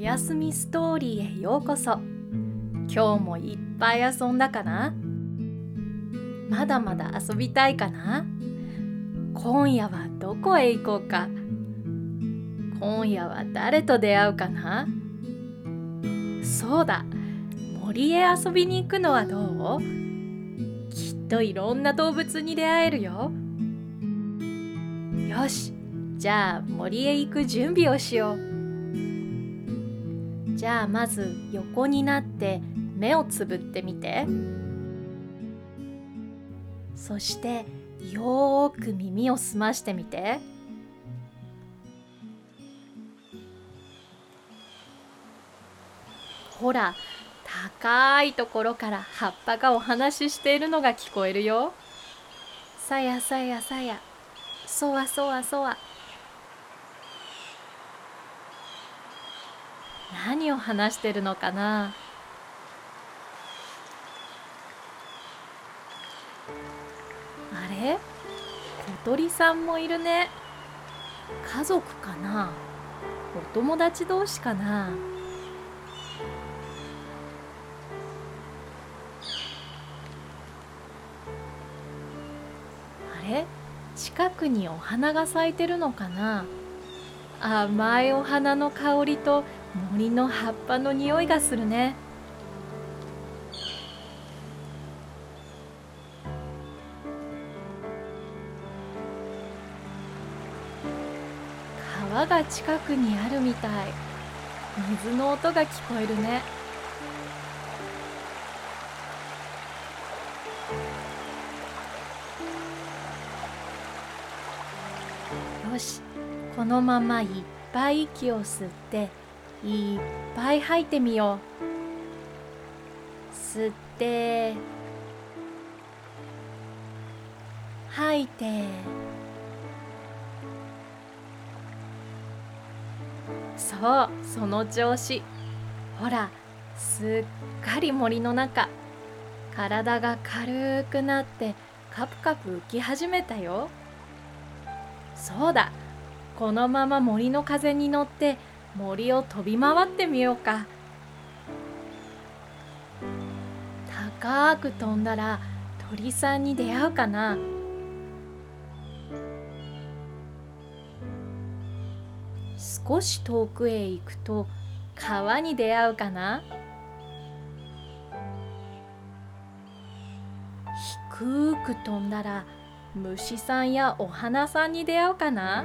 やすみストーリーへようこそ。今日もいっぱい遊んだかな？まだまだ遊びたいかな？今夜はどこへ行こうか？今夜は誰と出会うかな？そうだ森へ遊びに行くのはどう？きっといろんな動物に出会えるよ。よしじゃあ森へ行く準備をしよう。じゃあまず横になって目をつぶってみて。そしてよーく耳を澄ましてみて。ほら高いところから葉っぱがお話ししているのが聞こえるよ。さやさやさや。そわそわそわ何を話してるのかな？あれ？小鳥さんもいるね。家族かな？お友達同士かな？あれ？近くにお花が咲いてるのかな？甘いお花の香りと森の葉っぱの匂いがするね。川が近くにあるみたい。水の音が聞こえるね。よしこのままいっぱい息を吸っていっぱい吐いてみよう。吸って吐いて。そうその調子。ほらすっかり森の中。体が軽くなってカプカプ浮き始めたよ。そうだ。このまま森の風に乗って森を飛び回ってみようか。高く飛んだら鳥さんに出会うかな。少し遠くへ行くと川に出会うかな。低く飛んだら虫さんやお花さんに出会うかな。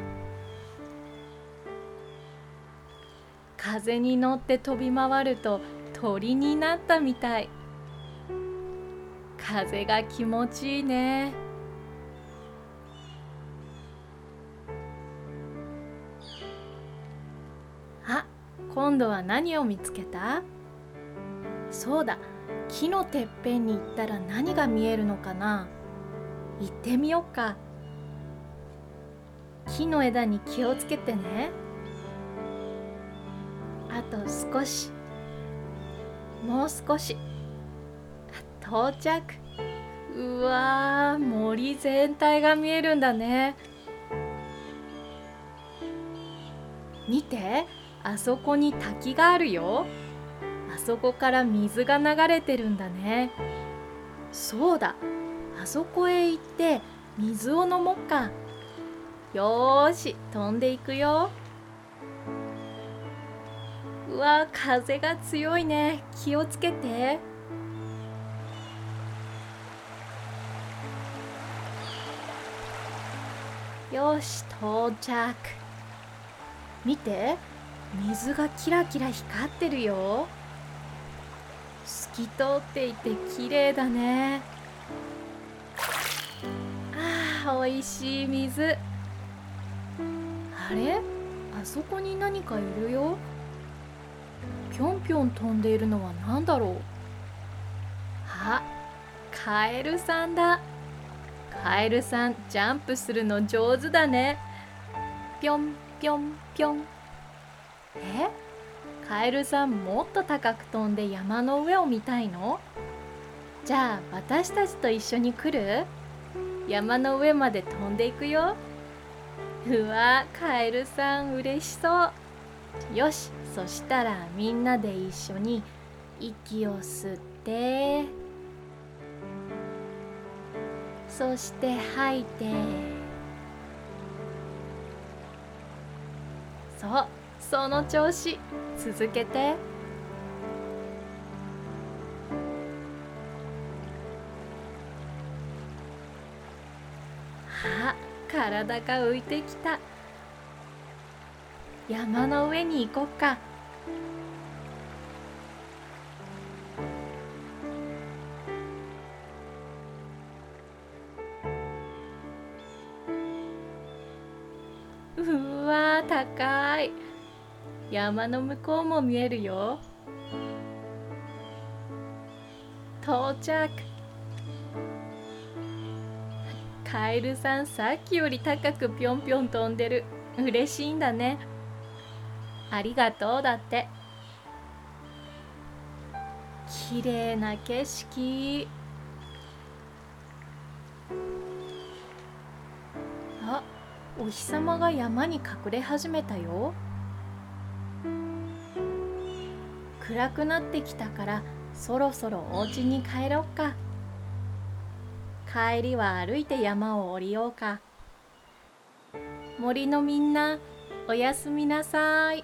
風に乗って飛び回ると鳥になったみたい。風が気持ちいいね。あ今度は何を見つけた？そうだ。木のてっぺんに行ったら何が見えるのかな？行ってみようか。木の枝に気をつけてね。あと少し。もう少し。到着。うわー森全体が見えるんだね。見て。あそこに滝があるよ。あそこから水が流れてるんだね。そうだ。あそこへ行って水を飲もうか。よーし飛んでいくよ。うわ風が強いね。気をつけて。よし到着。見て。水がキラキラ光ってるよ。透き通っていて綺麗だね。あおいしい水。あれ？あそこに何かいるよ。ぴょんぴょん飛んでいるのは何だろう？あカエルさんだ。カエルさんジャンプするの上手だね。ぴょんぴょんぴょんえ？カエルさんもっと高く飛んで山の上を見たいの？じゃあ私たちと一緒に来る？山の上まで飛んでいくよ。うわカエルさん嬉しそう。よしそしたらみんなで一緒に息を吸ってそして吐いてそうその調子続けて。あ体が浮いてきた。山の上に行こっか。うわ高い。山の向こうも見えるよ。到着。カエルさんさっきより高くぴょんぴょん飛んでる。嬉しいんだね。ありがとうだって。綺麗な景色。あお日様が山に隠れ始めたよ。暗くなってきたからそろそろお家に帰ろっか。帰りは歩いて山を降りようか。森のみんなおやすみなさい。